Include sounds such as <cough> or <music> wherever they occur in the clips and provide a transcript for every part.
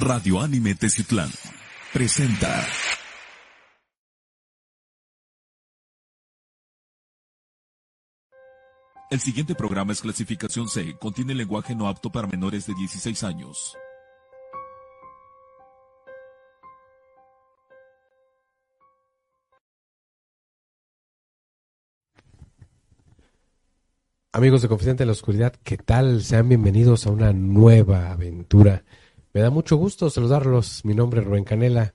Radio Anime Teciutlán presenta El siguiente programa es clasificación C, contiene lenguaje no apto para menores de 16 años. Amigos de Confidente de la Oscuridad, ¿qué tal? Sean bienvenidos a una nueva aventura. Me da mucho gusto saludarlos. Mi nombre es Rubén Canela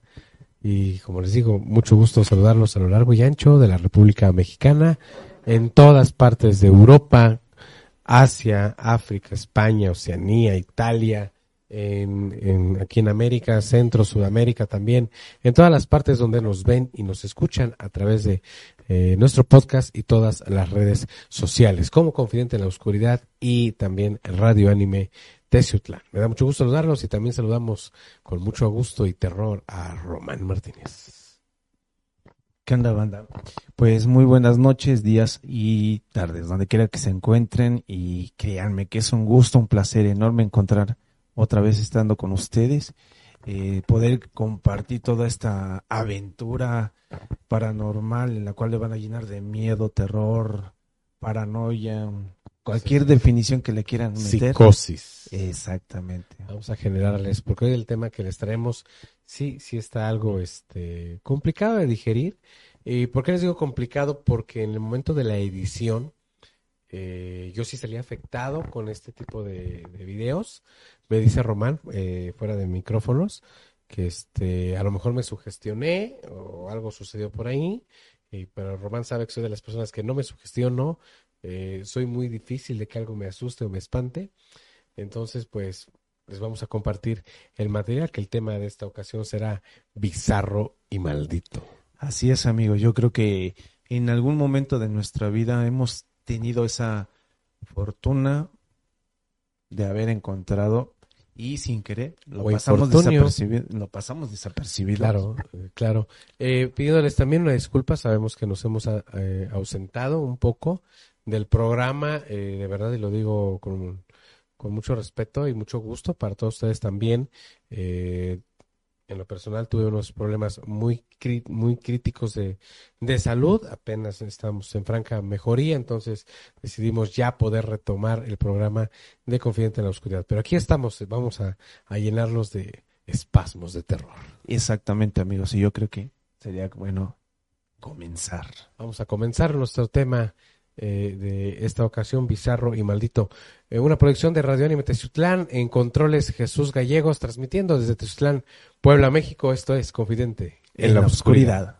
y como les digo, mucho gusto saludarlos a lo largo y ancho de la República Mexicana, en todas partes de Europa, Asia, África, España, Oceanía, Italia, en, aquí en América, Centro, Sudamérica también, en todas las partes donde nos ven y nos escuchan a través de eh, nuestro podcast y todas las redes sociales, como Confidente en la Oscuridad y también Radio Anime Me da mucho gusto saludarlos y también saludamos con mucho gusto y terror a Román Martínez. ¿Qué onda, banda? Pues muy buenas noches, días y tardes, donde quiera que se encuentren. Y créanme que es un gusto, un placer enorme encontrar otra vez estando con ustedes, eh, poder compartir toda esta aventura paranormal en la cual le van a llenar de miedo, terror, paranoia, cualquier definición que le quieran meter. Psicosis. Exactamente. Vamos a generarles, porque hoy el tema que les traemos sí, sí está algo este, complicado de digerir. ¿Y por qué les digo complicado? Porque en el momento de la edición, eh, yo sí salí afectado con este tipo de, de videos. Me dice Román, eh, fuera de micrófonos, que este, a lo mejor me sugestioné o algo sucedió por ahí. y- pero Román sabe que soy de las personas que no me sugestiono. Eh, soy muy difícil de que algo me asuste o me espante. Entonces, pues, les vamos a compartir el material, que el tema de esta ocasión será bizarro y maldito. Así es, amigo. Yo creo que en algún momento de nuestra vida hemos tenido esa fortuna de haber encontrado y sin querer lo pasamos desapercibido. Lo pasamos desapercibido. Claro, eh, claro. Eh, pidiéndoles también una disculpa, sabemos que nos hemos eh, ausentado un poco del programa, eh, de verdad, y lo digo con, con mucho respeto y mucho gusto para todos ustedes también. Eh, en lo personal tuve unos problemas muy, muy críticos de, de salud, apenas estamos en franca mejoría, entonces decidimos ya poder retomar el programa de Confidente en la Oscuridad. Pero aquí estamos, vamos a, a llenarlos de espasmos de terror. Exactamente, amigos. Y yo creo que sería bueno comenzar. Vamos a comenzar nuestro tema eh, de esta ocasión, bizarro y maldito. Eh, una producción de Radio Anime Teciutlán, en controles Jesús Gallegos, transmitiendo desde Teciutlán, Puebla, México. Esto es Confidente En, la oscuridad.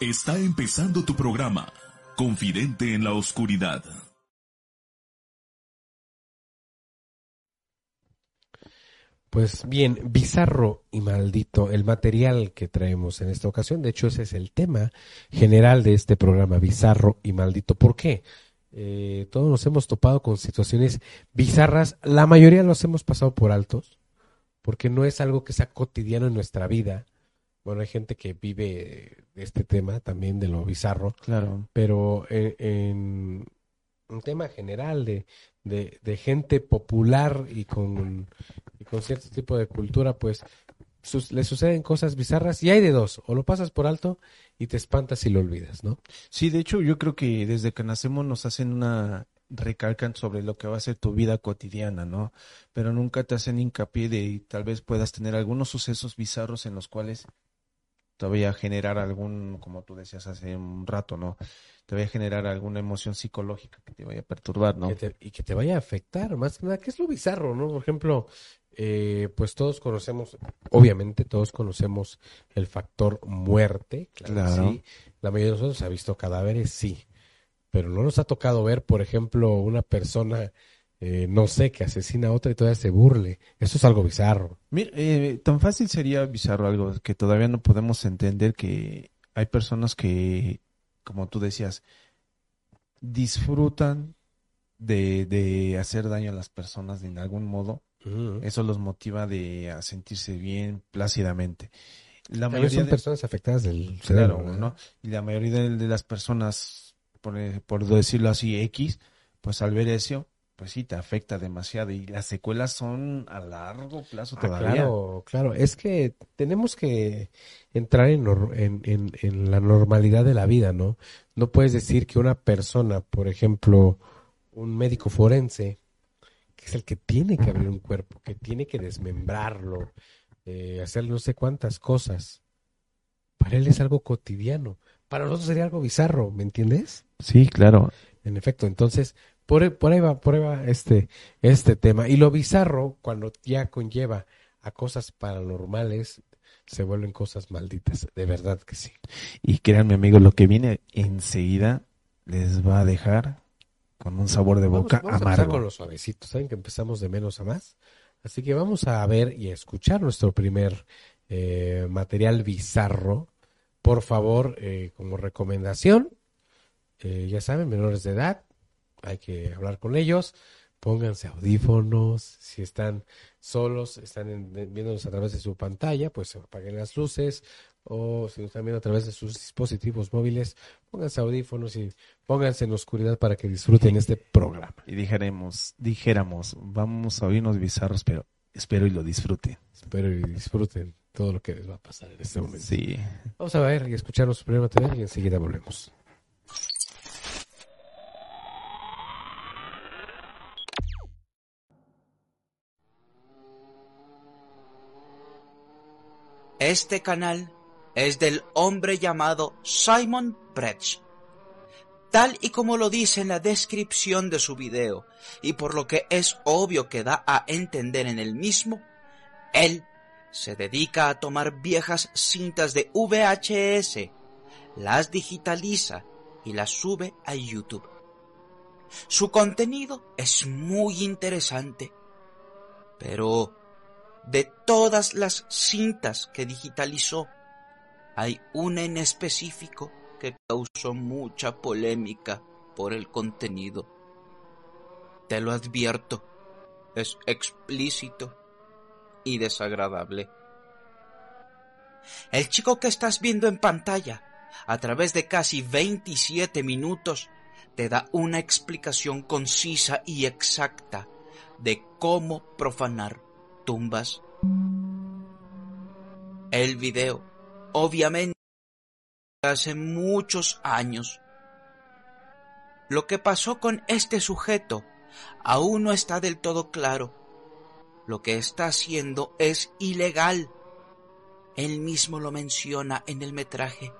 Está empezando tu programa, Confidente en la Oscuridad. Pues bien, bizarro y maldito el material que traemos en esta ocasión. De hecho, ese es el tema general de este programa, bizarro y maldito. ¿Por qué? Eh, todos nos hemos topado con situaciones bizarras. La mayoría los hemos pasado por altos, porque no es algo que sea cotidiano en nuestra vida. Bueno, hay gente que vive este tema también de lo bizarro, Claro. pero en, en un tema general de, de, de gente popular y con, y con cierto tipo de cultura, pues le suceden cosas bizarras y hay de dos, o lo pasas por alto y te espantas y lo olvidas, ¿no? Sí, de hecho, yo creo que desde que nacemos nos hacen una recalcan sobre lo que va a ser tu vida cotidiana, ¿no? Pero nunca te hacen hincapié de tal vez puedas tener algunos sucesos bizarros en los cuales te voy a generar algún, como tú decías hace un rato, ¿no? Te voy a generar alguna emoción psicológica que te vaya a perturbar, ¿no? Que te- y que te vaya a afectar, más que nada, ¿qué es lo bizarro, no? Por ejemplo, eh, pues todos conocemos, obviamente todos conocemos el factor muerte, claro, que Claro. sí. La mayoría de nosotros ha visto cadáveres, sí, pero no nos ha tocado ver, por ejemplo, una persona, eh, no sé, que asesina a otra y todavía se burle. Eso es algo bizarro. Mira, eh, tan fácil sería bizarro algo que todavía no podemos entender que hay personas que, como tú decías, disfrutan de, de hacer daño a las personas de algún modo. Eso los motiva de a sentirse bien plácidamente. La mayoría son de- personas afectadas del cerebro, Claro, ¿no? ¿no? Y la mayoría de, de las personas, por, eh, por decirlo así, X, pues al ver eso, pues sí, te afecta demasiado. Y las secuelas son a largo plazo Ah, todavía. claro, claro. Es que tenemos que entrar en, nor- en, en, en la normalidad de la vida, ¿no? No puedes decir que una persona, por ejemplo, un médico forense, que es el que tiene que abrir un cuerpo, que tiene que desmembrarlo, eh, hacer no sé cuántas cosas, para él es algo cotidiano. Para nosotros sería algo bizarro, ¿me entiendes? Sí, claro. En efecto, entonces, por, por ahí va, por ahí va este, este tema. Y lo bizarro, cuando ya conlleva a cosas paranormales, se vuelven cosas malditas. De verdad que sí. Y créanme, amigos, lo que viene enseguida les va a dejar con un sabor de Vamos, boca vamos a empezar amargo. con los suavecitos. Saben que empezamos de menos a más. Así que vamos a ver y a escuchar nuestro primer eh, material bizarro. Por favor, eh, como recomendación, eh, ya saben, menores de edad, hay que hablar con ellos. Pónganse audífonos. Si están solos, están en- viéndonos a través de su pantalla, pues apaguen las luces. O si nos están viendo a través de sus dispositivos móviles, pónganse audífonos y pónganse en oscuridad para que disfruten este programa. Y dijéramos, dijéramos, vamos a oírnos bizarros, pero espero y lo disfruten. Espero y disfruten todo lo que les va a pasar en este momento. Sí. Vamos a ver y escuchar nuestro material y enseguida volvemos. Este canal es del hombre llamado Simon Pretsch. Tal y como lo dice en la descripción de su video, y por lo que es obvio que da a entender en el mismo, él se dedica a tomar viejas cintas de VHS, las digitaliza y las sube a YouTube. Su contenido es muy interesante, pero de todas las cintas que digitalizó, hay una en específico que causó mucha polémica por el contenido. Te lo advierto, es explícito y desagradable. El chico que estás viendo en pantalla, a través de casi 27 minutos, te da una explicación concisa y exacta de cómo profanar tumbas. El video, obviamente, hace muchos años. Lo que pasó con este sujeto aún no está del todo claro. Lo que está haciendo es ilegal. Él mismo lo menciona en el metraje.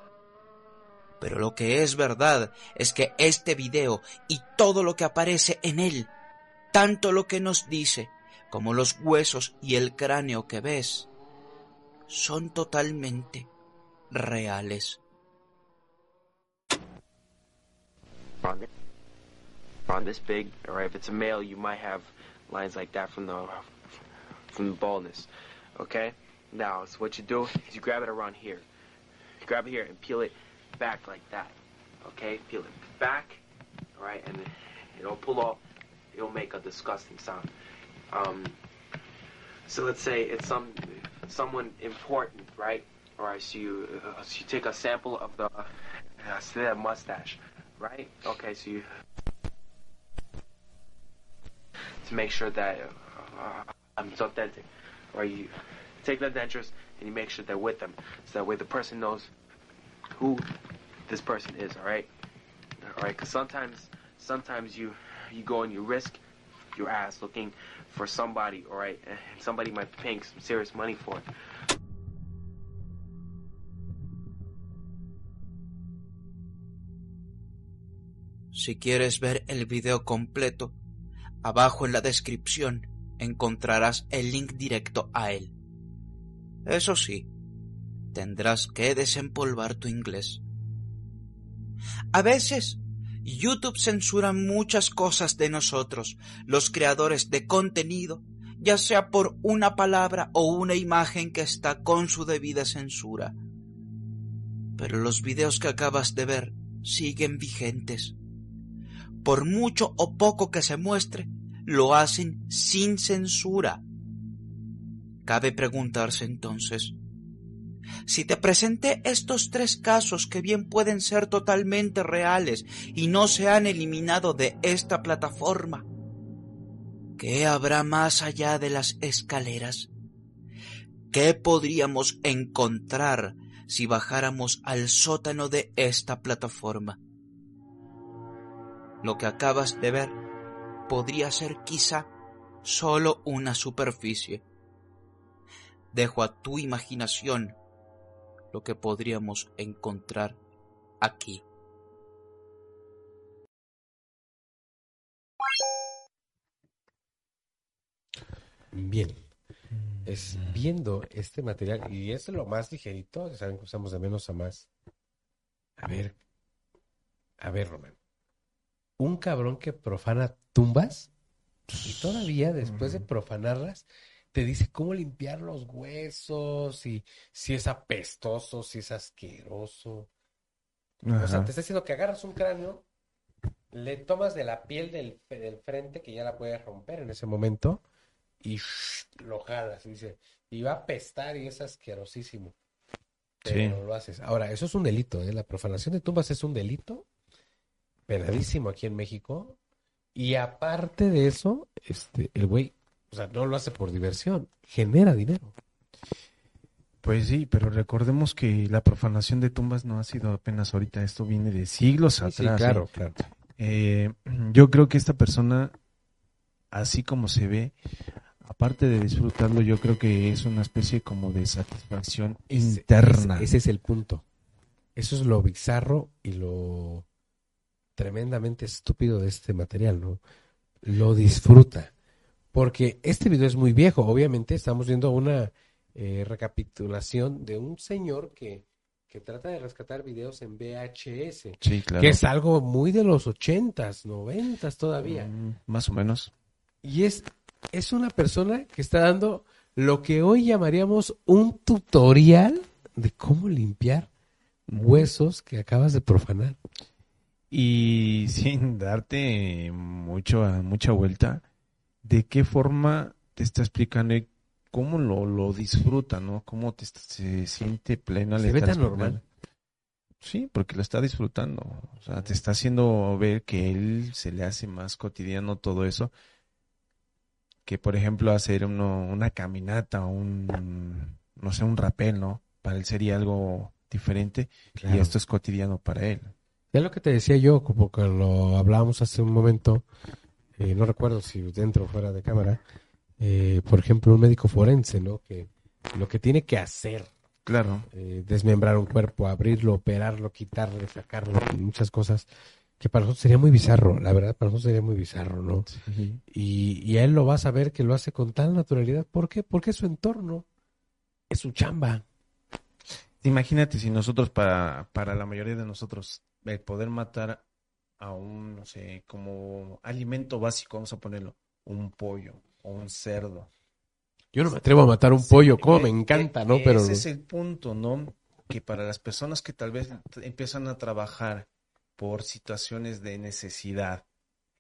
Pero lo que es verdad es que este video y todo lo que aparece en él, tanto lo que nos dice como los huesos y el cráneo que ves, son totalmente reales. on it, on this big, right. If it's a male, you might have lines like that from the from the baldness. Okay. Now, so what you do is you grab it around here. You grab it here and peel it back like that. Okay. Peel it back, all right, and it'll pull off. It'll make a disgusting sound. Um. So let's say it's some someone important, right? All right. So you uh, so you take a sample of the uh, say that mustache right? Okay, so you to make sure that uh, it's authentic, or you take the dentures and you make sure they're with them, so that way the person knows who this person is. All right, all right. Because sometimes, sometimes you you go and you risk your ass looking for somebody, all right, somebody might be paying some serious money for it. Si quieres ver el video completo, abajo en la descripción encontrarás el link directo a él. Eso sí, tendrás que desempolvar tu inglés. A veces, YouTube censura muchas cosas de nosotros, los creadores de contenido, ya sea por una palabra o una imagen que está con su debida censura. Pero los videos que acabas de ver siguen vigentes por mucho o poco que se muestre, lo hacen sin censura. Cabe preguntarse entonces, Si te presenté estos tres casos que bien pueden ser totalmente reales y no se han eliminado de esta plataforma, ¿qué habrá más allá de las escaleras? ¿Qué podríamos encontrar si bajáramos al sótano de esta plataforma? Lo que acabas de ver podría ser quizá solo una superficie. Dejo a tu imaginación lo que podríamos encontrar aquí. Bien. Es viendo este material, y es lo más ligerito, saben que usamos de menos a más. A ver, a ver, Román. Un cabrón que profana tumbas y todavía después de profanarlas te dice cómo limpiar los huesos y si es apestoso, si es asqueroso. O sea, te está diciendo que agarras un cráneo, le tomas de la piel del, del frente, que ya la puedes romper en ese momento, y shh, lo jalas, y dice, y va a apestar y es asquerosísimo. Pero Sí. lo haces. Ahora, eso es un delito, ¿eh? La profanación de tumbas es un delito penadísimo aquí en México. Y aparte de eso, este, el güey, o sea, no lo hace por diversión, genera dinero. Pues sí, pero recordemos que la profanación de tumbas no ha sido apenas ahorita, esto viene de siglos Sí, atrás. claro, ¿eh? claro. <clears throat> Eh, yo creo que esta persona, así como se ve, aparte de disfrutarlo, yo creo que es una especie como de satisfacción Ese- interna. Ese, ese es el punto. Eso es lo bizarro y lo tremendamente estúpido de este material, ¿no? Lo disfruta. Porque este video es muy viejo. Obviamente estamos viendo una eh, recapitulación de un señor que, que trata de rescatar videos en VHS. Sí, claro. Que es algo muy de los ochentas, noventas todavía. Mm, Más o menos. Y es, es una persona que está dando lo que hoy llamaríamos un tutorial de cómo limpiar huesos que acabas de profanar. Y sin darte mucho, mucha vuelta, ¿de qué forma te está explicando y cómo lo, lo disfruta, ¿no? ¿Cómo te, se siente plena? Se ve tan normal. Sí, porque lo está disfrutando. O sea, te está haciendo ver que él se le hace más cotidiano todo eso. Que, por ejemplo, hacer uno, una caminata, un, no sé, un rapel, ¿no? Para él sería algo diferente. Claro. Y esto es cotidiano para él. Es lo que te decía yo, como que lo hablábamos hace un momento, eh, no recuerdo si dentro o fuera de cámara, eh, por ejemplo, un médico forense, ¿no? Que lo que tiene que hacer, Claro. eh, desmembrar un cuerpo, abrirlo, operarlo, quitarlo, sacarlo, muchas cosas, que para nosotros sería muy bizarro, la verdad, para nosotros sería muy bizarro, ¿no? Y, y a él lo vas a ver que lo hace con tal naturalidad. ¿Por qué? Porque es su entorno, es su chamba. Imagínate si nosotros, para, para la mayoría de nosotros, el poder matar a un, no sé, como alimento básico, vamos a ponerlo, un pollo o un cerdo. Yo no me atrevo a matar un Sí, pollo, como eh, me encanta, eh, ¿no? Pero Ese es el punto, ¿no? Que para las personas que tal vez empiezan a trabajar por situaciones de necesidad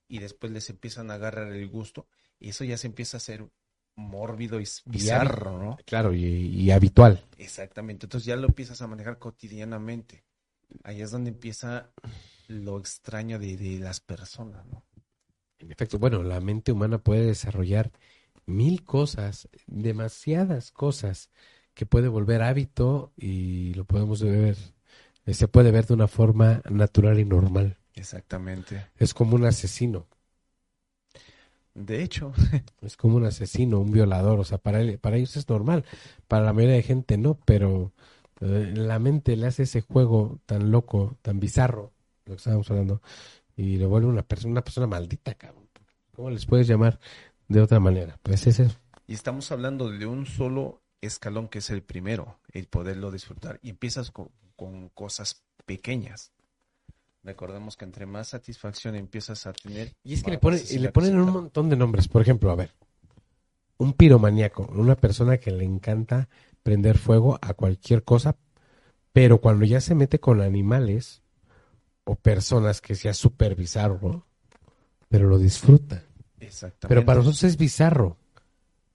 y después les empiezan a agarrar el gusto, eso ya se empieza a hacer mórbido y Y bizarro, ¿no? claro, y, y habitual. Exactamente. Entonces ya lo empiezas a manejar cotidianamente. Ahí es donde empieza lo extraño de, de las personas, ¿no? En efecto, bueno, la mente humana puede desarrollar mil cosas, demasiadas cosas que puede volver hábito y lo podemos ver, se puede ver de una forma natural y normal. Exactamente. Es como un asesino, De hecho, <laughs> es como un asesino, un violador, o sea, para, él- para ellos es normal, para la mayoría de gente no, pero eh, la mente le hace ese juego tan loco, tan bizarro, lo que estábamos hablando, y lo vuelve una persona, una persona maldita, cabrón. ¿Cómo les puedes llamar de otra manera? Pues es eso. y estamos hablando de un solo escalón que es el primero, el poderlo disfrutar. Y empiezas con, con cosas pequeñas. Recordemos que entre más satisfacción empiezas a tener. Y es que le, y le ponen un montón de nombres. Por ejemplo, a ver, un piromaníaco, una persona que le encanta prender fuego a cualquier cosa, pero cuando ya se mete con animales o personas que sea súper bizarro, pero lo disfruta. Exactamente. Pero para nosotros es bizarro.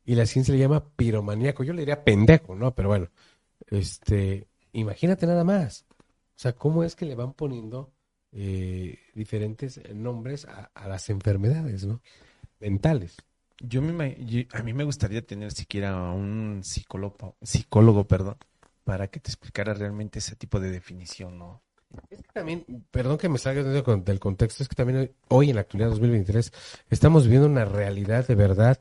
Y la ciencia le llama piromaníaco. Yo le diría pendejo, ¿no? Pero bueno, Este, imagínate nada más. O sea, cómo es que le van poniendo eh, diferentes nombres a, a las enfermedades, ¿no? Mentales. Yo me, yo- a mí me gustaría tener siquiera un psicólogo, psicólogo, perdón, para que te explicara realmente ese tipo de definición, ¿no? Es que también, perdón que me salga del contexto, es que también hoy, en la actualidad 2023 estamos viviendo una realidad de verdad,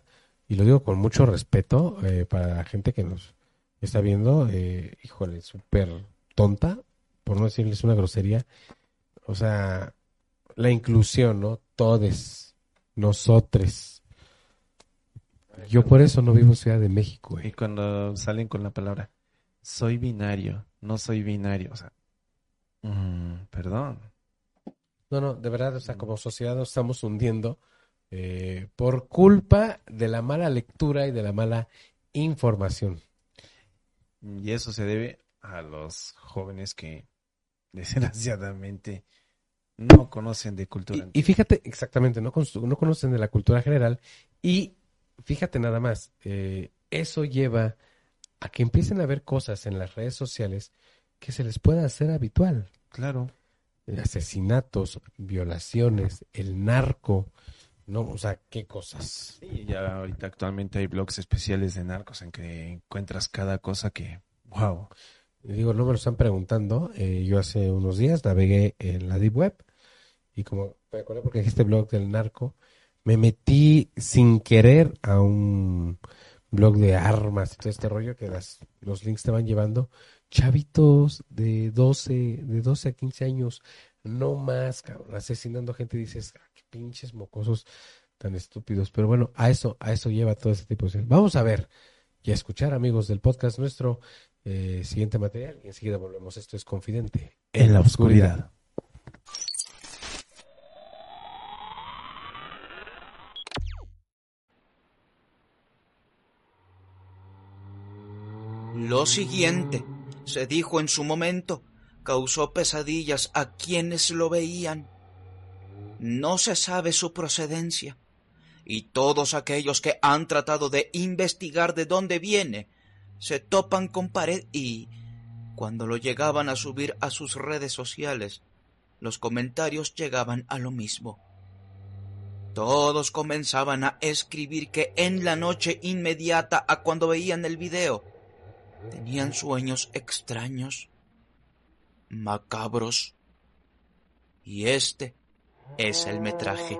y lo digo con mucho respeto eh, para la gente que nos está viendo, eh, híjole, súper tonta, por no decirles una grosería. O sea, la inclusión, ¿no? Todes, nosotres. Yo por eso no vivo en Ciudad de México, Y güey. cuando salen con la palabra, soy binario, no soy binario, o sea, mm, perdón. No, no, de verdad, o sea, como sociedad nos estamos hundiendo eh, por culpa de la mala lectura y de la mala información. Y eso se debe a los jóvenes que <laughs> desgraciadamente no conocen de cultura. Y, y fíjate, exactamente, no, no conocen de la cultura general y fíjate nada más, eh, eso lleva a que empiecen a ver cosas en las redes sociales que se les pueda hacer habitual. Claro. Eh, Asesinatos, violaciones, el narco, no, o sea, qué cosas. Sí, ya ahorita actualmente hay blogs especiales de narcos en que encuentras cada cosa que, wow. Digo, no me lo están preguntando. eh, yo hace unos días navegué en la Deep Web y como me acordé porque este blog del narco, me metí sin querer a un blog de armas y todo este rollo que las, los links te van llevando. Chavitos de 12, de 12 a 15 años, no más, cabrón, asesinando gente. Dices, "Ah, pinches mocosos tan estúpidos. Pero bueno, a eso, a eso lleva todo este tipo de cosas. Vamos a ver y a escuchar, amigos del podcast nuestro, eh, siguiente material y enseguida volvemos. Esto es Confidente En la oscuridad. Lo siguiente, se dijo en su momento, causó pesadillas a quienes lo veían. No se sabe su procedencia, y todos aquellos que han tratado de investigar de dónde viene, se topan con pared y, cuando lo llegaban a subir a sus redes sociales, los comentarios llegaban a lo mismo. Todos comenzaban a escribir que en la noche inmediata a cuando veían el video, tenían sueños extraños, macabros. Y este es el metraje.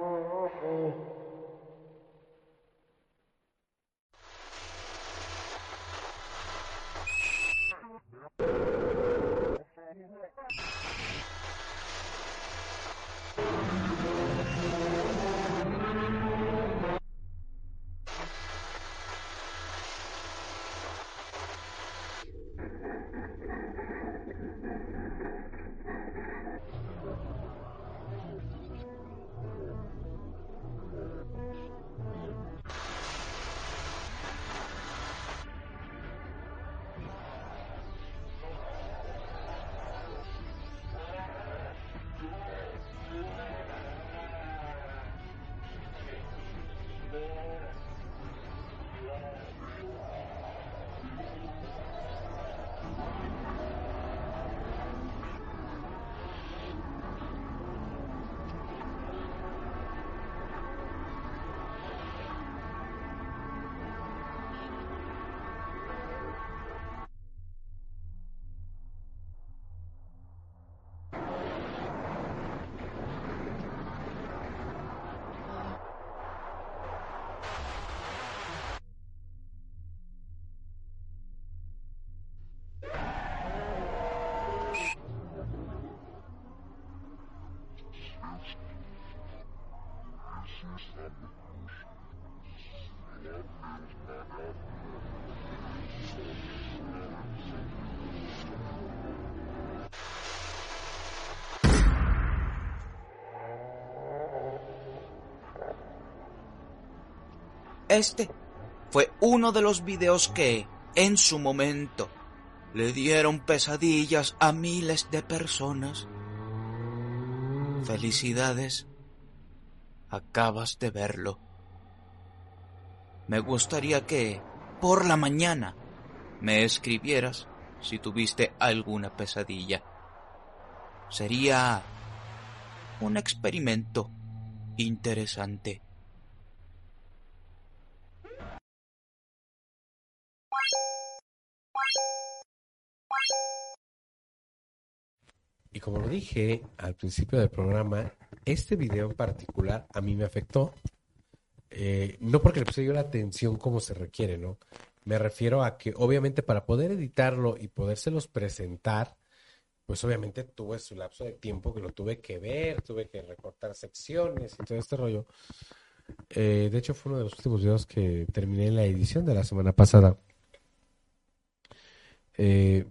Este fue uno de los videos que, en su momento, le dieron pesadillas a miles de personas. Felicidades. Acabas de verlo. Me gustaría que, por la mañana, me escribieras si tuviste alguna pesadilla. Sería un experimento interesante. Como lo dije al principio del programa, este video en particular a mí me afectó. Eh, no porque le puse yo la atención como se requiere, ¿no? Me refiero a que obviamente para poder editarlo y podérselos presentar, pues obviamente tuve su lapso de tiempo que lo tuve que ver, tuve que recortar secciones y todo este rollo. Eh, de hecho, fue uno de los últimos videos que terminé en la edición de la semana pasada. Eh,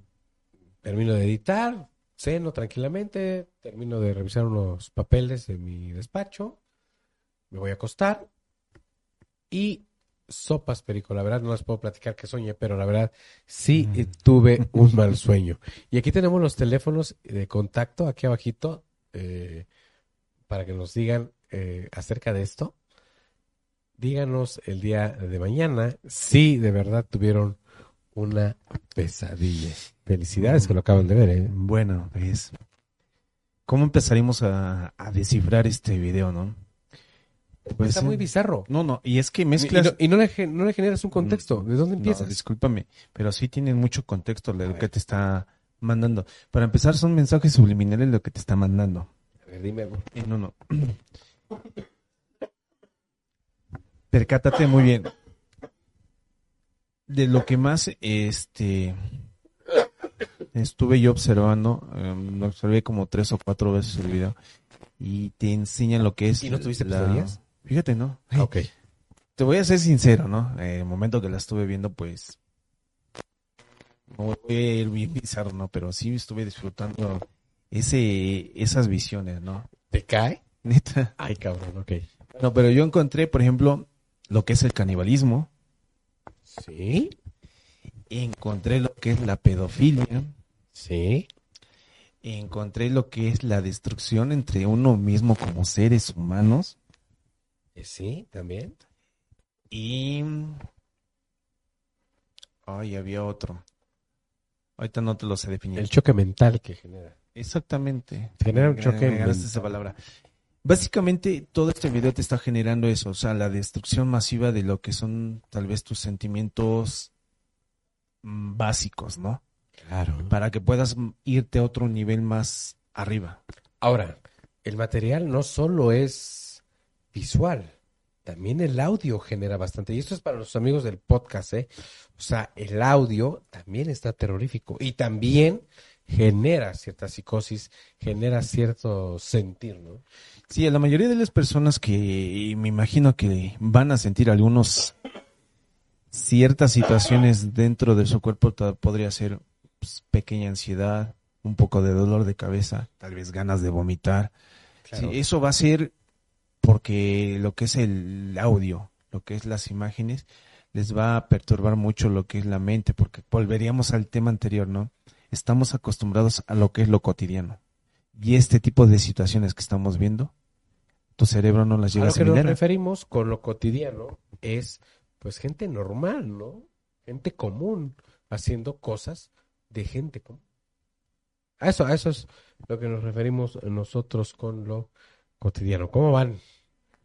termino de editar, ceno tranquilamente, termino de revisar unos papeles de mi despacho, me voy a acostar y sopas, Perico. La verdad no les puedo platicar que soñé, pero la verdad sí eh, tuve un mal sueño. Y aquí tenemos los teléfonos de contacto, aquí abajito, eh, para que nos digan eh, acerca de esto. Díganos el día de mañana si de verdad tuvieron una pesadilla. Felicidades que lo acaban de ver, ¿eh? Bueno, pues, ¿cómo empezaremos a, a descifrar este video, no? Pues, Está muy bizarro. No, no, y es que Y, mezclas... no, y no le, gen- no le generas un contexto. ¿De dónde No, empiezas? discúlpame, pero sí tienen mucho contexto lo que te está mandando. Para empezar, son mensajes subliminales lo que te está mandando. A ver, dime. Eh, no, no. <clears throat> Percátate muy bien. De lo que más este estuve yo observando, eh, lo observé como tres o cuatro veces el video, y te enseñan lo que es. ¿Y no tuviste la-? Fíjate, ¿no? Ah, ok. Te voy a ser sincero, ¿no? El momento que la estuve viendo, pues. No fue a ir bien bizarro, ¿no? Pero sí estuve disfrutando ese, esas visiones, ¿no? ¿Te cae? Neta. Ay, cabrón, ok. No, pero yo encontré, por ejemplo, lo que es el canibalismo. Sí, Encontré lo que es la pedofilia. sí. Encontré lo que es la destrucción entre uno mismo como seres humanos. Eh, Sí, también. Y. Ay, había otro. Ahorita no te lo sé definir. El choque mental que genera. Exactamente. Genera un choque me mental. esa palabra. Básicamente, todo este video te está generando eso, o sea, la destrucción masiva de lo que son tal vez tus sentimientos mm, básicos, ¿no? Claro. Para que puedas irte a otro nivel más arriba. Ahora, el material no solo es visual, también el audio genera bastante. Y esto es para los amigos del podcast, ¿eh? O sea, el audio también está terrorífico y también genera cierta psicosis, genera cierto sentir, ¿no? Sí, a la mayoría de las personas que me imagino que van a sentir algunos ciertas situaciones dentro de su cuerpo podría ser pues, pequeña ansiedad, un poco de dolor de cabeza, tal vez ganas de vomitar. Sí, eso va a ser porque lo que es el audio, lo que es las imágenes, les va a perturbar mucho lo que es la mente, porque volveríamos al tema anterior, ¿no? Estamos acostumbrados a lo que es lo cotidiano. Y este tipo de situaciones que estamos viendo, tu cerebro no las A llega a lo que nos referimos con lo cotidiano es, pues, gente normal, ¿no? Gente común, haciendo cosas de gente común. A eso, a eso es lo que nos referimos nosotros con lo cotidiano. ¿Cómo van?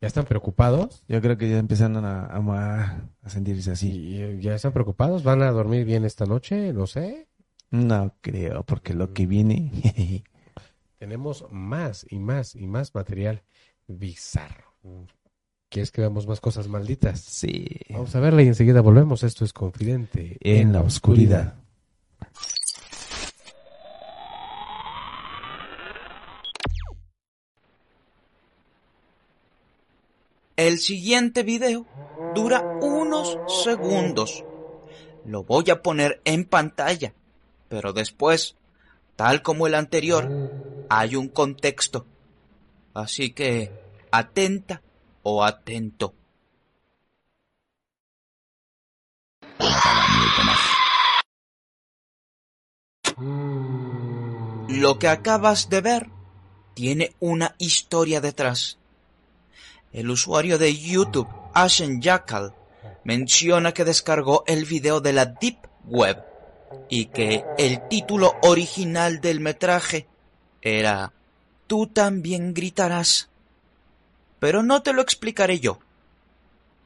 ¿Ya están preocupados? Yo creo que ya empiezan a, a- a sentirse así. ¿Y, ¿Ya están preocupados? ¿Van a dormir bien esta noche? No sé. No creo, porque lo que viene... <laughs> Tenemos más y más y más material bizarro. ¿Quieres que veamos más cosas malditas? sí. Vamos a verla y enseguida volvemos. Esto es Confidente En la oscuridad. El siguiente video dura unos segundos. Lo voy a poner en pantalla, pero después, tal como el anterior, hay un contexto. Así que, atenta o atento. Lo que acabas de ver tiene una historia detrás. El usuario de YouTube, Ashen Jackal, menciona que descargó el video de la Deep Web y que el título original del metraje era Tú también gritarás. Pero no te lo explicaré yo.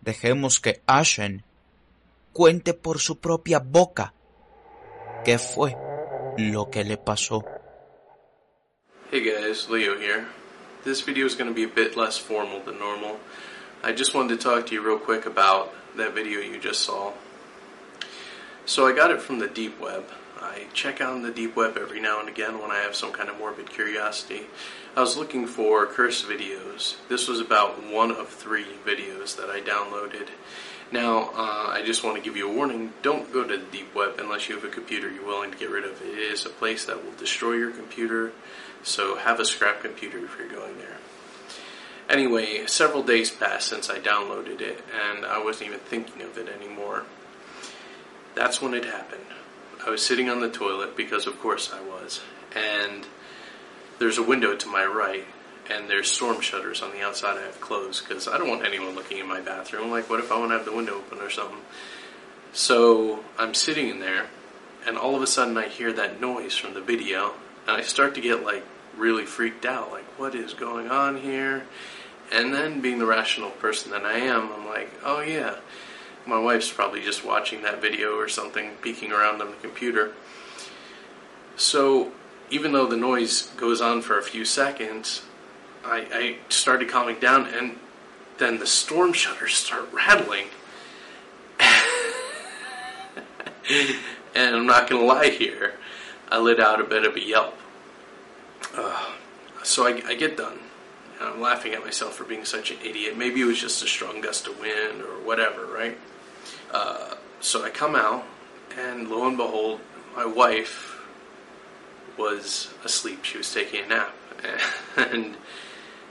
Dejemos que Ashen cuente por su propia boca qué fue lo que le pasó. Hey guys, Leo here. This video is going to be a bit less formal than normal. I just wanted to talk to you real quick about that video you just saw. So I got it from the deep web. I check out the deep web every now and again when I have some kind of morbid curiosity. I was looking for curse videos. This was about one of three videos that I downloaded. Now, uh, I just want to give you a warning don't go to the deep web unless you have a computer you're willing to get rid of. It is a place that will destroy your computer, so have a scrap computer if you're going there. Anyway, several days passed since I downloaded it, and I wasn't even thinking of it anymore. That's when it happened. I was sitting on the toilet, because of course I was, and there's a window to my right, and there's storm shutters on the outside I have closed, because I don't want anyone looking in my bathroom. Like, what if I want to have the window open or something? So I'm sitting in there, and all of a sudden I hear that noise from the video, and I start to get like really freaked out. Like, what is going on here? And then, being the rational person that I am, I'm like, oh yeah, my wife's probably just watching that video or something, peeking around on the computer. So, even though the noise goes on for a few seconds, I, I started calming down, and then the storm shutters start rattling. <laughs> and I'm not going to lie here, I let out a bit of a yelp. Uh, so I, I get done. I'm laughing at myself for being such an idiot. Maybe it was just a strong gust of wind or whatever, right? Uh, so I come out, and lo and behold, my wife was asleep. She was taking a nap. <laughs> And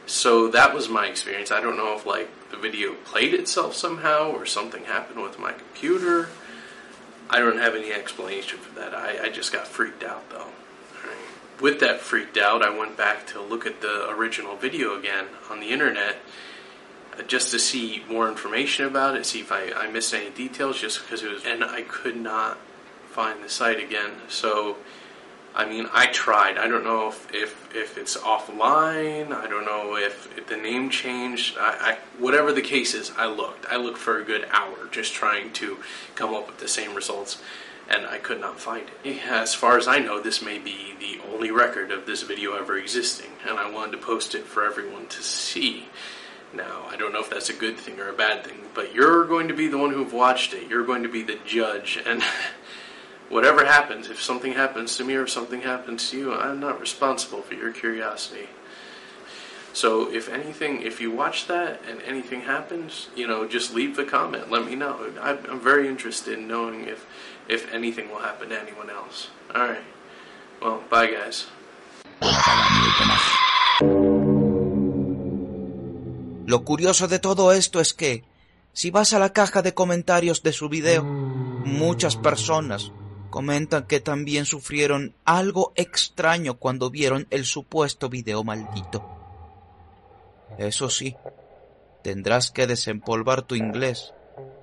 so that was my experience. I don't know if like the video played itself somehow or something happened with my computer. I don't have any explanation for that. I, I just got freaked out though. Alright. With that freaked out, I went back to look at the original video again on the internet just to see more information about it, see if I, I missed any details, just because it was, and I could not find the site again. So, I mean, I tried. I don't know if, if, if it's offline. I don't know if, if the name changed. I, I, whatever the case is, I looked. I looked for a good hour just trying to come up with the same results, and I could not find it. As far as I know, this may be the only record of this video ever existing, and I wanted to post it for everyone to see. Now, I don't know if that's a good thing or a bad thing, but you're going to be the one who've watched it. You're going to be the judge, and <laughs> whatever happens, if something happens to me or something happens to you, I'm not responsible for your curiosity. So, if anything, if you watch that and anything happens, you know, just leave a comment. Let me know. I'm very interested in knowing if if anything will happen to anyone else. All right. Well, bye, guys. Lo curioso de todo esto es que, si vas a la caja de comentarios de su video, muchas personas comentan que también sufrieron algo extraño cuando vieron el supuesto video maldito. Eso sí, tendrás que desempolvar tu inglés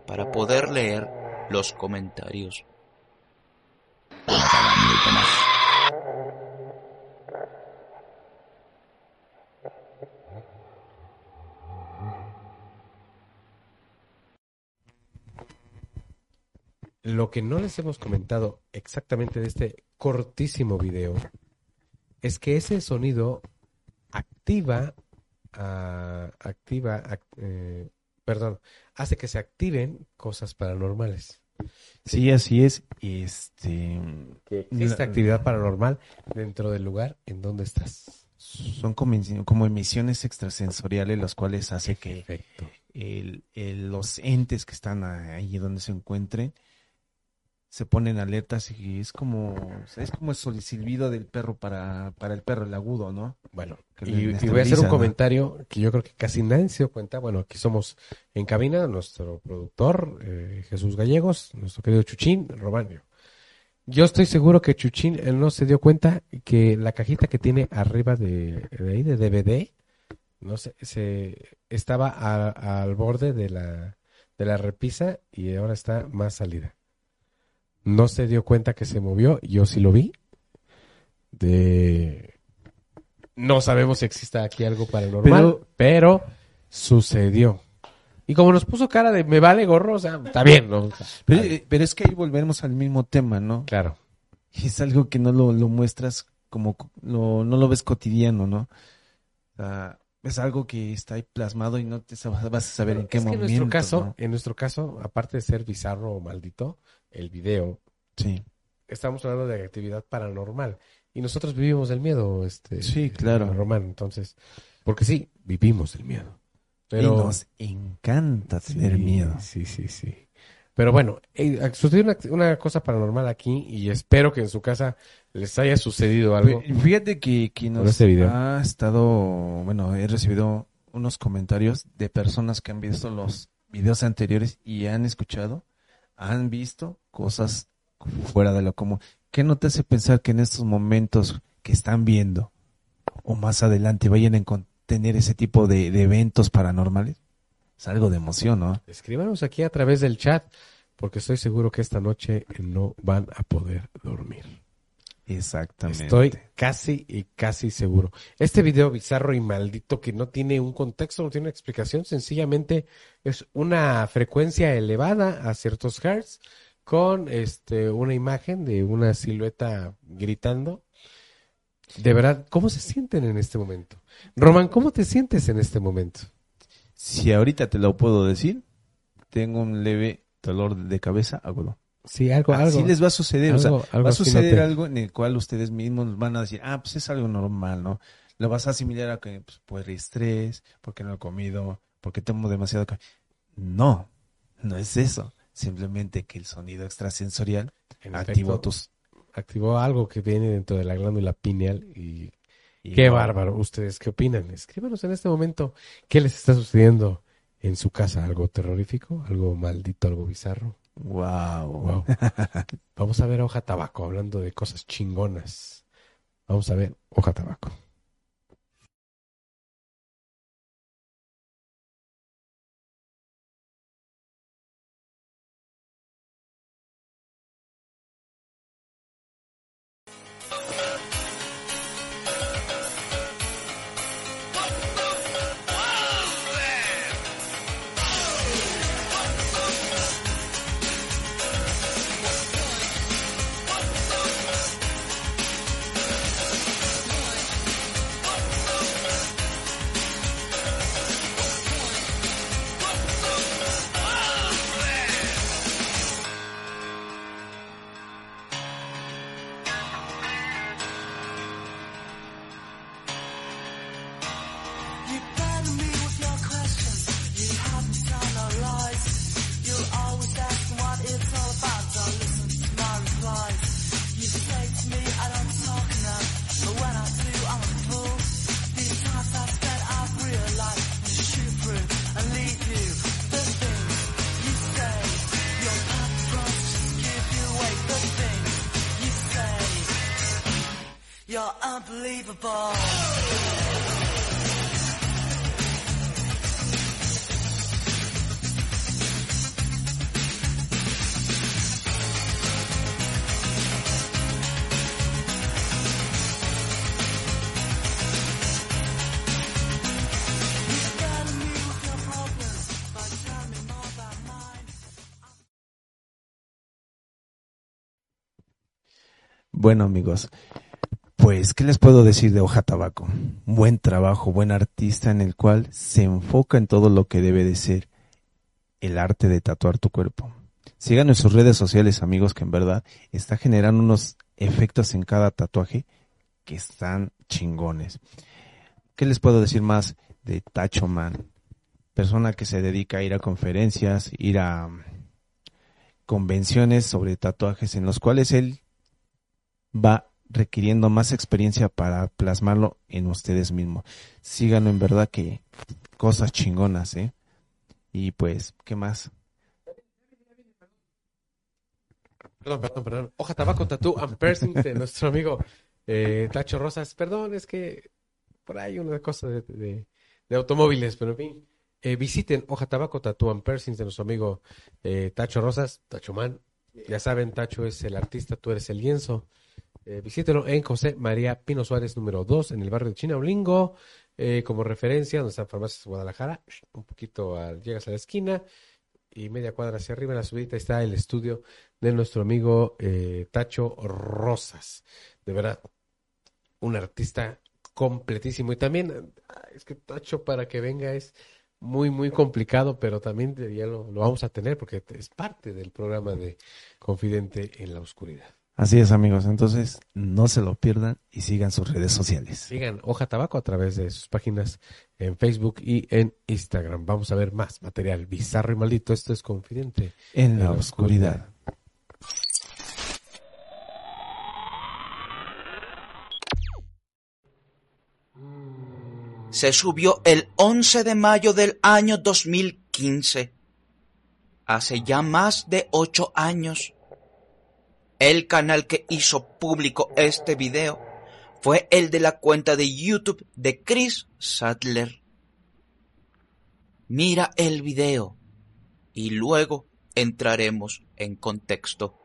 para poder leer los comentarios. Lo que no les hemos comentado exactamente de este cortísimo video es que ese sonido activa, ah, activa, ac- eh, perdón, hace que se activen cosas paranormales. Sí, así es. Este, Que existe La- actividad paranormal dentro del lugar en donde estás. son como, como emisiones extrasensoriales las cuales hace que el- los entes que están ahí donde se encuentren se ponen alertas y es como es como el silbido del perro para, para el perro el agudo, ¿no? Bueno, Que y, y voy a hacer un ¿no? comentario que yo creo que casi nadie se dio cuenta. Bueno, aquí somos en cabina, nuestro productor, eh, Jesús Gallegos, nuestro querido Chuchín, Romanio. Yo estoy seguro que Chuchín él no se dio cuenta que la cajita que tiene arriba de, de ahí, de DVD, no sé, se, estaba a- al borde de la, de la repisa y ahora está más salida. No se dio cuenta que se movió, yo sí lo vi. De no sabemos si exista aquí algo paranormal, Pero- pero, sucedió. Y como nos puso cara de me vale gorro, o sea, está bien, ¿no? Pero, está bien. pero es que ahí volvemos al mismo tema, ¿no? claro. Es algo que no lo, lo muestras como, co- lo, no lo ves cotidiano, ¿no? Es algo que está ahí plasmado y no te vas a saber en qué es que en momento. nuestro caso, ¿no? en nuestro caso, aparte de ser bizarro o maldito, el video, Sí, estamos hablando de actividad paranormal. Y nosotros vivimos el miedo, este. Sí, claro. Román, entonces. Porque sí, vivimos el miedo. y Pero. nos encanta tener Sí, miedo. Sí, sí, sí. Pero bueno, eh, sucedió una, una cosa paranormal aquí y espero que en su casa les haya sucedido algo. Fí- Fíjate que, que nos video. ha estado, bueno, he recibido unos comentarios de personas que han visto los videos anteriores y han escuchado, han visto cosas fuera de lo común. ¿Qué no te hace pensar que en estos momentos que están viendo o más adelante vayan a tener ese tipo de, de eventos paranormales? Es algo de emoción, ¿no? Escríbanos aquí a través del chat, porque estoy seguro que esta noche no van a poder dormir. Exactamente. Estoy casi y casi seguro. Este video bizarro y maldito que no tiene un contexto, no tiene una explicación, sencillamente es una frecuencia elevada a ciertos hertz con este una imagen de una silueta gritando. De verdad, ¿cómo se sienten en este momento? Roman, ¿cómo te sientes en este momento? Si ahorita te lo puedo decir, tengo un leve dolor de cabeza agudo. Sí, algo, Así algo. les va a suceder, o sea, algo- algo va a suceder algo en el cual ustedes mismos van a decir, ah, pues es algo normal, ¿no? Lo vas a asimilar a que, pues, por estrés, porque no he comido, porque tomo demasiado café. No, no es eso. Simplemente que el sonido extrasensorial En activó efecto, tus... activó algo que viene dentro de la glándula pineal y y Qué bárbaro. ¿Ustedes qué opinan? Escríbanos en este momento. ¿Qué les está sucediendo en su casa? ¿Algo terrorífico? ¿Algo maldito? ¿Algo bizarro? Wow. Wow. <laughs> Vamos a ver Hoja Tabaco, hablando de cosas chingonas. Vamos a ver Hoja Tabaco. Bueno, amigos, pues, ¿qué les puedo decir de Hoja Tabaco? Buen trabajo, buen artista en el cual se enfoca en todo lo que debe de ser el arte de tatuar tu cuerpo. Sigan en sus redes sociales, amigos, que en verdad está generando unos efectos en cada tatuaje que están chingones. ¿Qué les puedo decir más de Tacho Man? Persona que se dedica a ir a conferencias, ir a convenciones sobre tatuajes en los cuales él va requiriendo más experiencia para plasmarlo en ustedes mismos. Síganlo en verdad que cosas chingonas, ¿eh? Y pues, ¿qué más? Perdón, perdón, perdón. Hoja Tabaco Tattoo and Piercing de nuestro amigo eh, Tacho Rosas. Perdón, es que por ahí una cosa de, de- de automóviles, pero en fin. Eh, visiten Hoja Tabaco Tattoo and Piercing de nuestro amigo eh, Tacho Rosas, Tacho Man. Ya saben, Tacho es el artista, tú eres el lienzo. Eh, visítelo en José María Pino Suárez número 2 en el barrio de Chinaulingo. Eh, como referencia, donde está Farmacias Guadalajara, un poquito al- llegas a la esquina y media cuadra hacia arriba en la subida está el estudio de nuestro amigo eh, Tacho Rosas. De verdad, un artista completísimo. Y también, ah, es que Tacho para que venga es muy, muy complicado, pero también ya lo, lo vamos a tener porque es parte del programa de Confidente en la Oscuridad. Así es, amigos. Entonces, no se lo pierdan y sigan sus redes sociales. Sigan Hoja Tabaco a través de sus páginas en Facebook y en Instagram. Vamos a ver más material bizarro y maldito. Esto es Confidente. En la oscuridad. se subió el 11 de mayo del año 2015. Hace ya más de ocho años. El canal que hizo público este video fue el de la cuenta de YouTube de Chris Sadler. Mira el video y luego entraremos en contexto.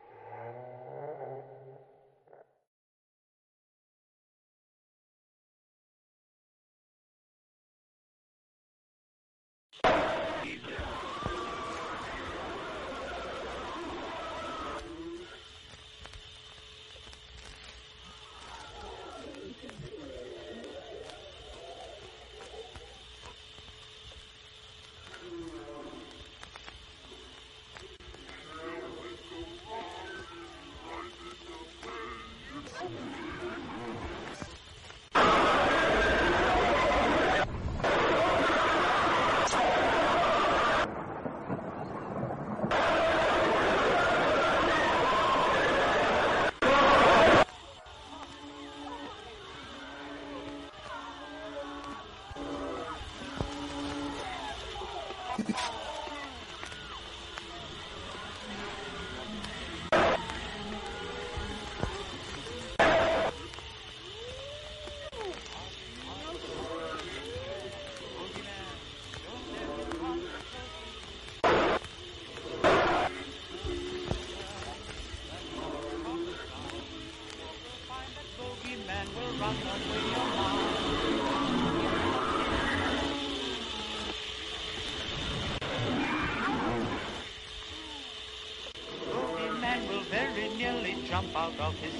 Jump out of his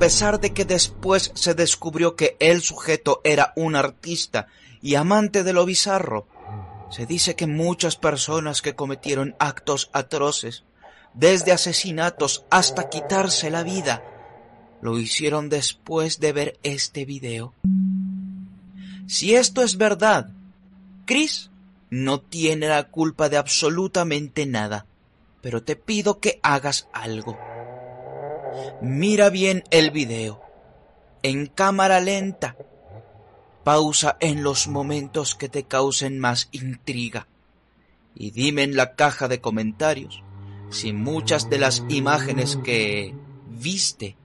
pesar de que después se descubrió que el sujeto era un artista y amante de lo bizarro, se dice que muchas personas que cometieron actos atroces, desde asesinatos hasta quitarse la vida, lo hicieron después de ver este video. Si esto es verdad, Chris no tiene la culpa de absolutamente nada, pero te pido que hagas algo. Mira bien el video. En cámara lenta. Pausa en los momentos que te causen más intriga. Y dime en la caja de comentarios si muchas de las imágenes que viste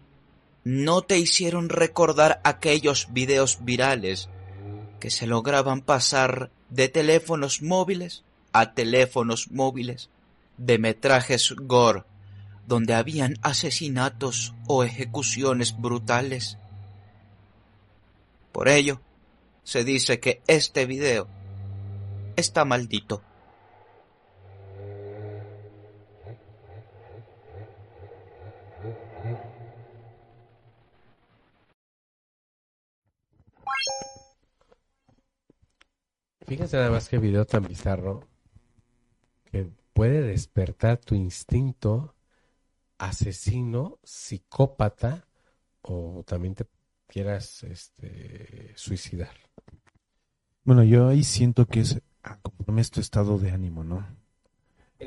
no te hicieron recordar aquellos videos virales que se lograban pasar de teléfonos móviles a teléfonos móviles de metrajes gore donde habían asesinatos o ejecuciones brutales. Por ello, se dice que este video está maldito. Fíjense nada más que video tan bizarro que puede despertar tu instinto asesino, psicópata o también te quieras este, suicidar. Bueno, yo ahí siento que es ah, conforme es tu estado de ánimo, ¿no?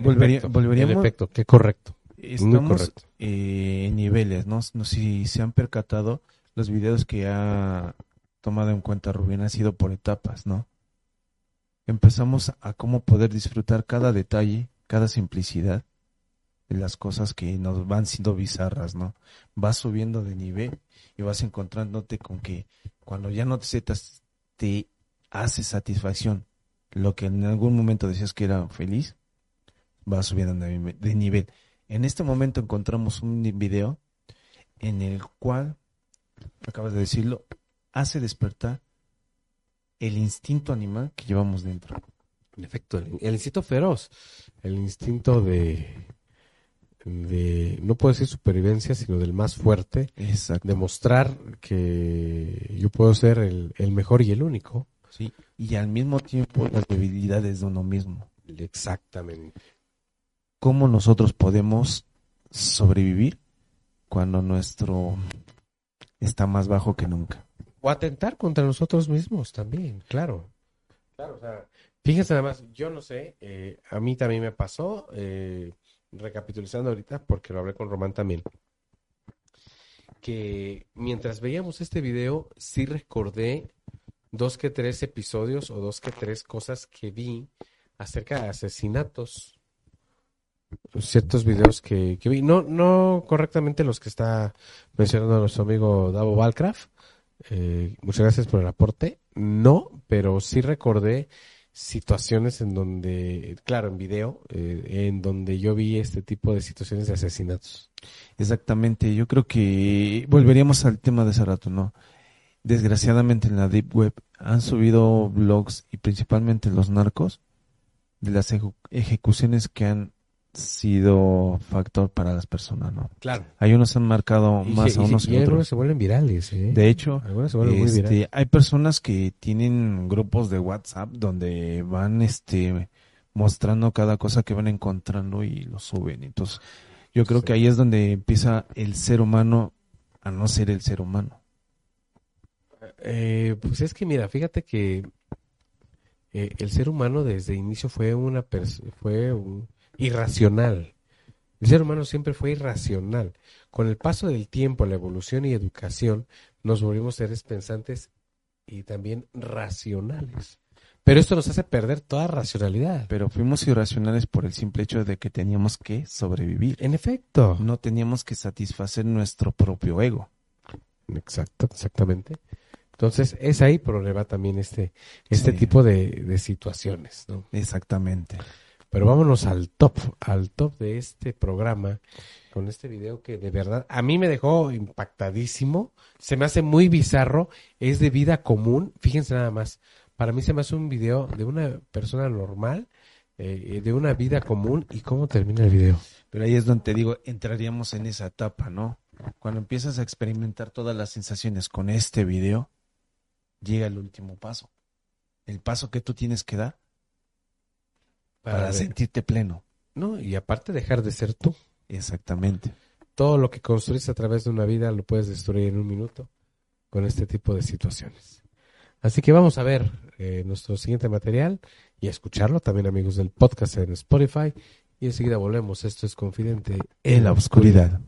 Volvería- efecto, volveríamos- En efecto, qué correcto. Estamos correcto. eh, en niveles, ¿no? No si se han percatado, los videos que ha tomado en cuenta Rubén han sido por etapas, ¿no? Empezamos a cómo poder disfrutar cada detalle, cada simplicidad las cosas que nos van siendo bizarras, ¿no? Vas subiendo de nivel y vas encontrándote con que cuando ya no te setas, te hace satisfacción lo que en algún momento decías que era feliz, vas subiendo de nive- de nivel. En este momento encontramos un video en el cual, acabas de decirlo, hace despertar el instinto animal que llevamos dentro. En efecto, el instinto feroz, el instinto de, de, no puedo decir supervivencia, sino del más fuerte, Exacto. demostrar que yo puedo ser el, el mejor y el único. Sí. Y al mismo tiempo las debilidades de uno mismo. Exactamente. ¿Cómo nosotros podemos sobrevivir cuando nuestro está más bajo que nunca? O atentar contra nosotros mismos también, claro. Claro, o sea, fíjense nada más, yo no sé, eh, a mí también me pasó, eh, recapitulando ahorita, porque lo hablé con Román también, que mientras veíamos este video, sí recordé dos que tres episodios o dos que tres cosas que vi acerca de asesinatos. Ciertos videos que, vi, no, no correctamente los que está mencionando nuestro amigo Davo Valcraft, eh, muchas gracias por el aporte. No, pero sí recordé situaciones en donde, claro, en video, eh, en donde yo vi este tipo de situaciones de asesinatos. Exactamente, yo creo que volveríamos al tema de hace rato, ¿no? Desgraciadamente en la Deep Web han subido blogs y principalmente los narcos de las ejecu- ejecuciones que han sido factor para las personas, ¿no? Claro. Hay unos han marcado más a unos y que algunos otros. se vuelven virales, ¿eh? De hecho, se vuelven muy este, virales. hay personas que tienen grupos de WhatsApp donde van este mostrando cada cosa que van encontrando y lo suben. Entonces, yo creo Sí. que ahí es donde empieza el ser humano a no ser el ser humano. Eh, pues es que mira, fíjate que eh, el ser humano desde inicio fue una fue un irracional. El ser humano siempre fue irracional. Con el paso del tiempo, la evolución y educación, nos volvimos seres pensantes y también racionales. Pero esto nos hace perder toda racionalidad. Pero fuimos irracionales por el simple hecho de que teníamos que sobrevivir. En efecto. No teníamos que satisfacer nuestro propio ego. Exacto, exactamente. Entonces, es ahí va también este, este Sí. tipo de, de situaciones, ¿no? Exactamente. Pero vámonos al top, al top de este programa, con este video que de verdad a mí me dejó impactadísimo, se me hace muy bizarro, es de vida común, fíjense nada más, para mí se me hace un video de una persona normal, eh, de una vida común y cómo termina el video. Pero ahí es donde te digo, entraríamos en esa etapa, ¿no? Cuando empiezas a experimentar todas las sensaciones con este video, llega el último paso. El paso que tú tienes que dar para, sentirte pleno. No, y aparte dejar de ser tú. Exactamente. Todo lo que construís a través de una vida lo puedes destruir en un minuto con este tipo de situaciones. Así que vamos a ver eh, nuestro siguiente material y a escucharlo también amigos del podcast en Spotify y enseguida volvemos. Esto es Confidente En la oscuridad.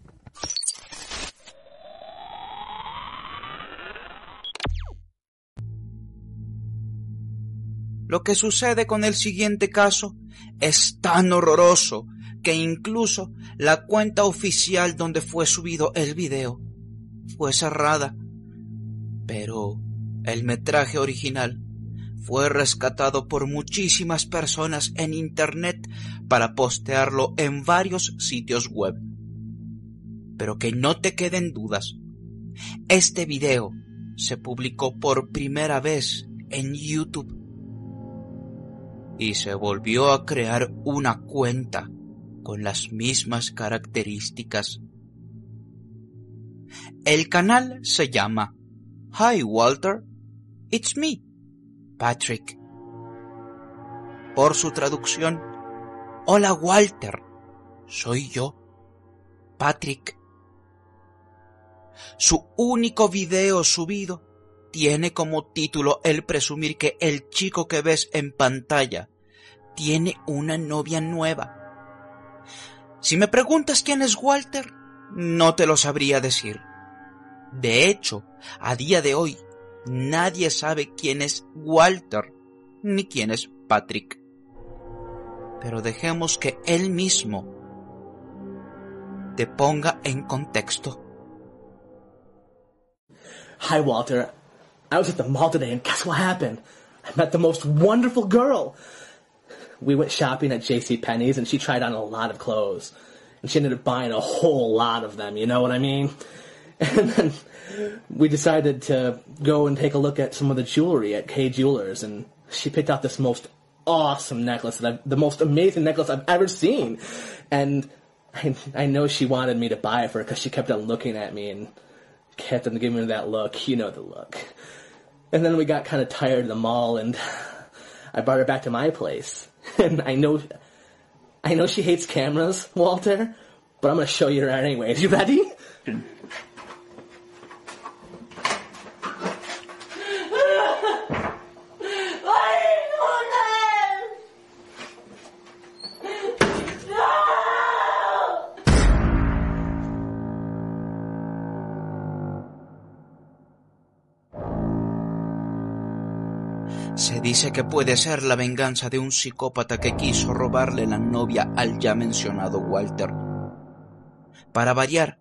Lo que sucede con el siguiente caso es tan horroroso que incluso la cuenta oficial donde fue subido el video fue cerrada. Pero el metraje original fue rescatado por muchísimas personas en internet para postearlo en varios sitios web. Pero que no te queden dudas. Este video se publicó por primera vez en YouTube y se volvió a crear una cuenta con las mismas características. El canal se llama Hi Walter, It's Me, Patrick. Por su traducción, Hola Walter, soy yo, Patrick. Su único video subido tiene como título el presumir que el chico que ves en pantalla tiene una novia nueva. Si me preguntas quién es Walter, no te lo sabría decir. De hecho, a día de hoy, nadie sabe quién es Walter ni quién es Patrick. Pero dejemos que él mismo te ponga en contexto. Hi, Walter. I was at the mall today, and guess what happened? I met the most wonderful girl. We went shopping at J.C. Penney's, and she tried on a lot of clothes. And she ended up buying a whole lot of them, you know what I mean? <laughs> And then we decided to go and take a look at some of the jewelry at K Jewelers, and she picked out this most awesome necklace that the most amazing necklace I've ever seen. And I, I know she wanted me to buy it for her because she kept on looking at me and kept on giving me that look. You know the look. And then we got kind of tired of the mall, and <laughs> I brought her back to my place. <laughs> And I know, I know she hates cameras, Walter, but I'm gonna show you her anyways. <laughs> You ready? Dice que puede ser la venganza de un psicópata que quiso robarle la novia al ya mencionado Walter. Para variar,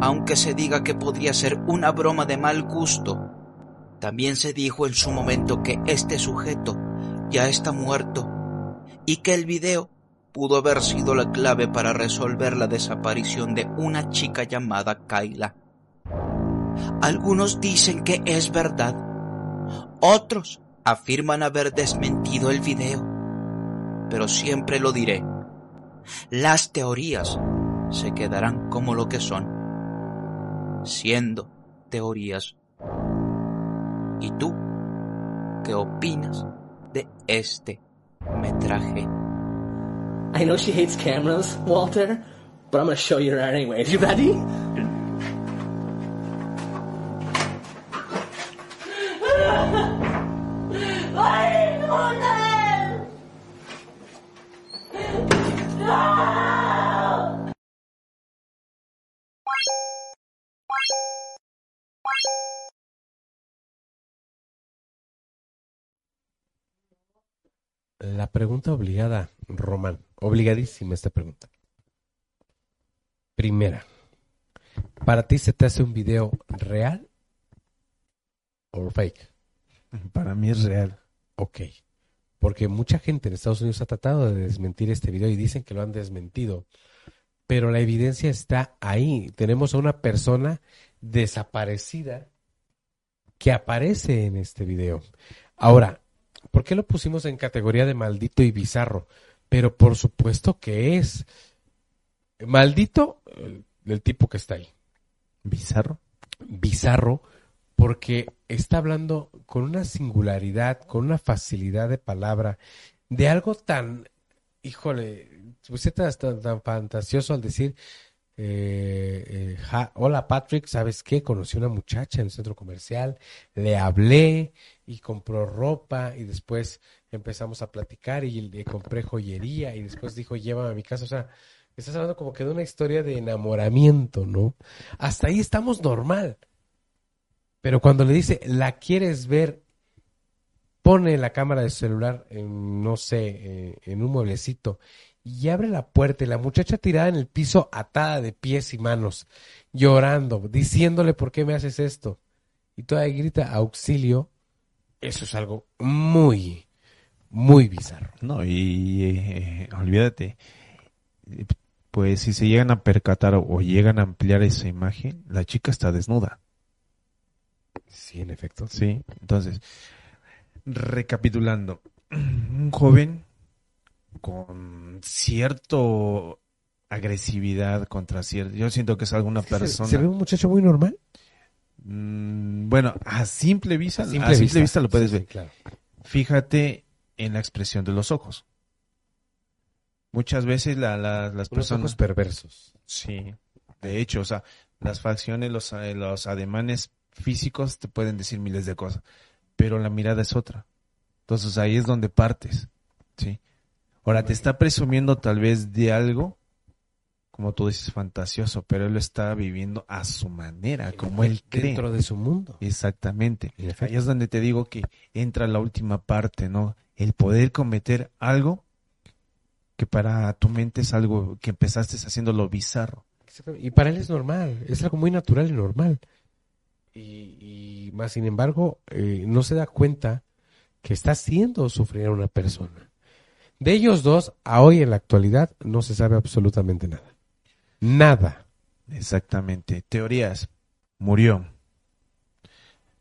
aunque se diga que podría ser una broma de mal gusto, también se dijo en su momento que este sujeto ya está muerto y que el video pudo haber sido la clave para resolver la desaparición de una chica llamada Kyla. Algunos dicen que es verdad, otros afirman haber desmentido el video, pero siempre lo diré. Las teorías se quedarán como lo que son, siendo teorías. ¿Y tú qué opinas de este metraje? I know she hates cameras, Walter, but I'm gonna show you her anyways. <laughs> You ready? La pregunta obligada, Román. Obligadísima esta pregunta. Primera. ¿Para ti se te hace un video real o fake? Para mí es real. Ok. Porque mucha gente en Estados Unidos ha tratado de desmentir este video y dicen que lo han desmentido. Pero la evidencia está ahí. Tenemos a una persona desaparecida que aparece en este video. Ahora, ¿por qué lo pusimos en categoría de maldito y bizarro? Pero por supuesto que es maldito el, el tipo que está ahí. ¿Bizarro? Bizarro porque está hablando con una singularidad, con una facilidad de palabra, de algo tan, híjole, usted tan, tan, tan fantasioso al decir, eh, eh, hola Patrick, ¿sabes qué? Conocí una muchacha en el centro comercial, le hablé y compró ropa y después empezamos a platicar y le compré joyería y después dijo, llévame a mi casa, o sea, estás hablando como que de una historia de enamoramiento, ¿no? Hasta ahí estamos normal. Pero cuando le dice, ¿la quieres ver? Pone la cámara de celular en, no sé, eh, en un mueblecito y abre la puerta y la muchacha tirada en el piso atada de pies y manos, llorando, diciéndole, ¿por qué me haces esto? Y todavía grita, auxilio. Eso es algo muy, muy bizarro. No, y eh, olvídate, eh, pues si se llegan a percatar o llegan a ampliar esa imagen, la chica está desnuda. Sí, en efecto. Sí, entonces, recapitulando, <clears throat> un joven con cierto agresividad contra cierto, yo siento que es alguna persona. Se ve un muchacho muy normal. Mm, bueno, a simple vista, A a simple vista. vista. lo puedes Sí, ver. sí, claro. Fíjate en la expresión de los ojos. Muchas veces la- la- las personas... ojos perversos. Sí, de hecho, o sea, las facciones, los, eh, los ademanes físicos te pueden decir miles de cosas, pero la mirada es otra. Entonces ahí es donde partes, ¿sí? Ahora, te está presumiendo tal vez de algo como tú dices, fantasioso, pero él lo está viviendo a su manera, como él cree. Dentro de su mundo. Exactamente. Ahí es donde te digo que entra la última parte, ¿no? El poder cometer algo que para tu mente es algo que empezaste haciéndolo bizarro. Y para él es normal, es algo muy natural y normal. Y, y más sin embargo, eh, no se da cuenta que está haciendo sufrir a una persona. De ellos dos, a hoy en la actualidad, no se sabe absolutamente nada. Nada. Exactamente. Teorías. Murió.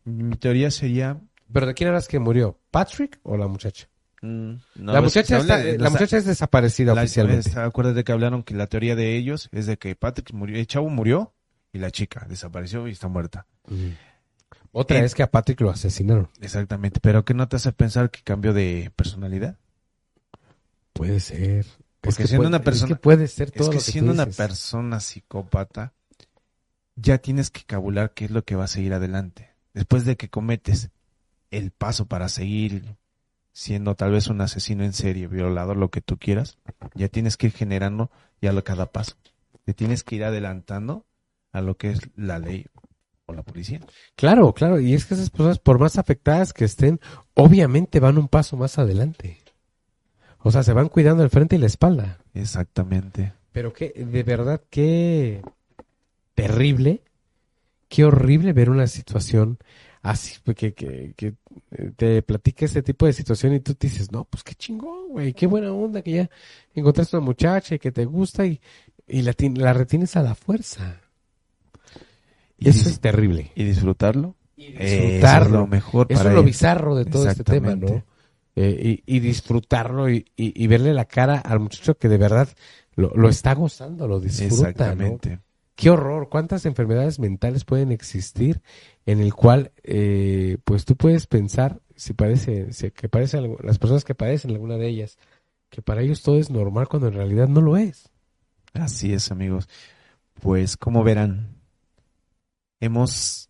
Mi teoría sería... ¿Pero de quién eras que murió? ¿Patrick o la muchacha? mm, no, la muchacha, está- de- la muchacha es desaparecida la- oficialmente. es- Acuérdate que hablaron que la teoría de ellos es de que Patrick murió, el chavo murió y la chica desapareció y está muerta. Mm. Otra es que a Patrick lo asesinaron. Exactamente. Pero ¿qué no te hace pensar que cambió de personalidad? Puede ser. Porque Es que siendo puede- una es persona- que puede ser todo es que lo que tú siendo una persona psicópata, ya tienes que cabular qué es lo que va a seguir adelante. Después de que cometes el paso para seguir siendo tal vez un asesino en serie, violador, lo que tú quieras, ya tienes que ir generando ya lo cada paso. Te tienes que ir adelantando a lo que es la ley o la policía. Claro, claro. Y es que esas personas, por más afectadas que estén, obviamente van un paso más adelante. O sea, se van cuidando el frente y la espalda. Exactamente. Pero que, de verdad, qué terrible, qué horrible ver una situación así, pues, que, que, que eh, te platica ese tipo de situación y tú te dices, no, pues qué chingón, güey, qué buena onda que ya encontraste una muchacha y que te gusta y, y la, ti- la retienes a la fuerza. Y Eso es terrible. Y disfrutarlo. Y Eso es disfrutarlo. lo mejor Eso para es lo él. bizarro de todo este tema. ¿no? Eh, y, y disfrutarlo y, y- y verle la cara al muchacho que de verdad lo, lo está gozando, lo disfruta, ¿no? Exactamente. Qué horror, cuántas enfermedades mentales pueden existir en el cual, eh, pues tú puedes pensar, si parece, si que parece las personas que padecen alguna de ellas, que para ellos todo es normal cuando en realidad no lo es. Así es, amigos. Pues, como verán, hemos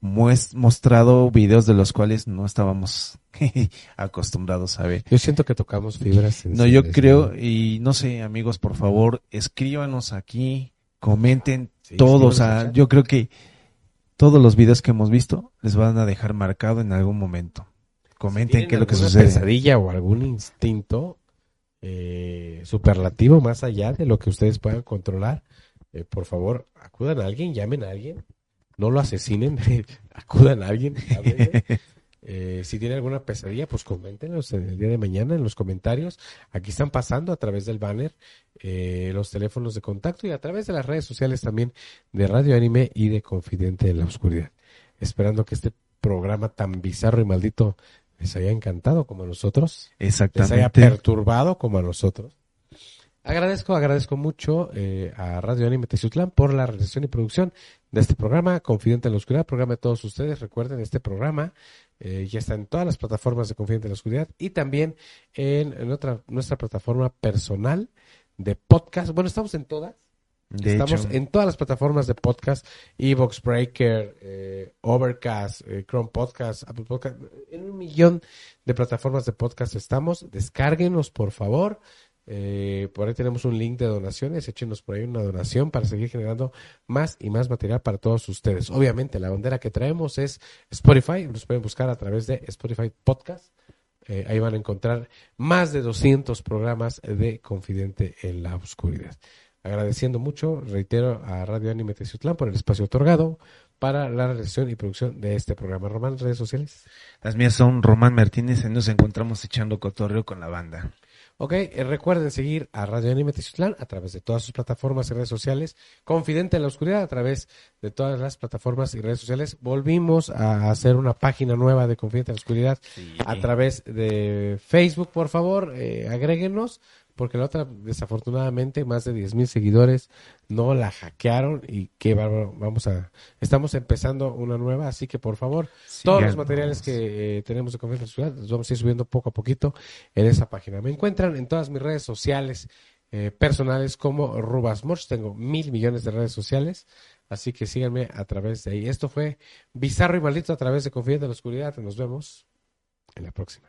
mostrado videos de los cuales no estábamos <laughs> acostumbrados a ver. Yo siento que tocamos fibras. No, yo creo, ¿no? y no sé, amigos, por favor, escríbanos aquí, comenten Sí, todos. yo creo que todos los videos que hemos visto les van a dejar marcado en algún momento. Comenten ¿Tienen qué es lo que sucede. pesadilla o algún instinto eh, superlativo más allá de lo que ustedes puedan controlar, eh, por favor, acudan a alguien, llamen a alguien, no lo asesinen, <laughs> acudan a alguien. Eh, si tienen alguna pesadilla, pues coméntenos en el día de mañana en los comentarios. Aquí están pasando a través del banner eh, los teléfonos de contacto y a través de las redes sociales también de Radio Anime y de Confidente en la Oscuridad. Esperando que este programa tan bizarro y maldito les haya encantado como a nosotros, les haya perturbado como a nosotros. Agradezco, agradezco mucho eh, a Radio Anime Teciutlán por la realización y producción de este programa, Confidente en la Oscuridad, programa de todos ustedes. Recuerden, este programa eh, ya está en todas las plataformas de Confidente en la Oscuridad y también en, en otra, nuestra plataforma personal de podcast. Bueno, estamos en todas. De Estamos hecho, en todas las plataformas de podcast, Evox Breaker, eh, Overcast, eh, Chrome Podcast, Apple Podcast, en un millón de plataformas de podcast estamos. Descárguenos, por favor. Eh, por ahí tenemos un link de donaciones, échenos por ahí una donación para seguir generando más y más material para todos ustedes. Obviamente, la bandera que traemos es Spotify, nos pueden buscar a través de Spotify Podcast. Eh, ahí van a encontrar más de 200 programas de Confidente en la Oscuridad. Agradeciendo mucho, reitero, a Radio Anime Teciutlán por el espacio otorgado para la realización y producción de este programa. Román, redes sociales. las mías son Román Martínez y nos encontramos echando cotorreo con la banda. Ok, eh, recuerden seguir a Radio Anime Teciutlán a través de todas sus plataformas y redes sociales. Confidente en la Oscuridad a través de todas las plataformas y redes sociales. Volvimos a hacer una página nueva de Confidente en la Oscuridad a través de Facebook, por favor, eh, agréguenos, porque la otra, desafortunadamente, más de 10 mil seguidores no la hackearon y que vamos a, estamos empezando una nueva, así que por favor, todos los materiales que eh, tenemos de Confianza Ciudad los vamos a ir subiendo poco a poquito en esa página. Me encuentran en todas mis redes sociales eh, personales como Rubas Moch, tengo mil millones de redes sociales, así que síganme a través de ahí. Esto fue Bizarro y Maldito a través de Confidente en la Oscuridad, nos vemos en la próxima.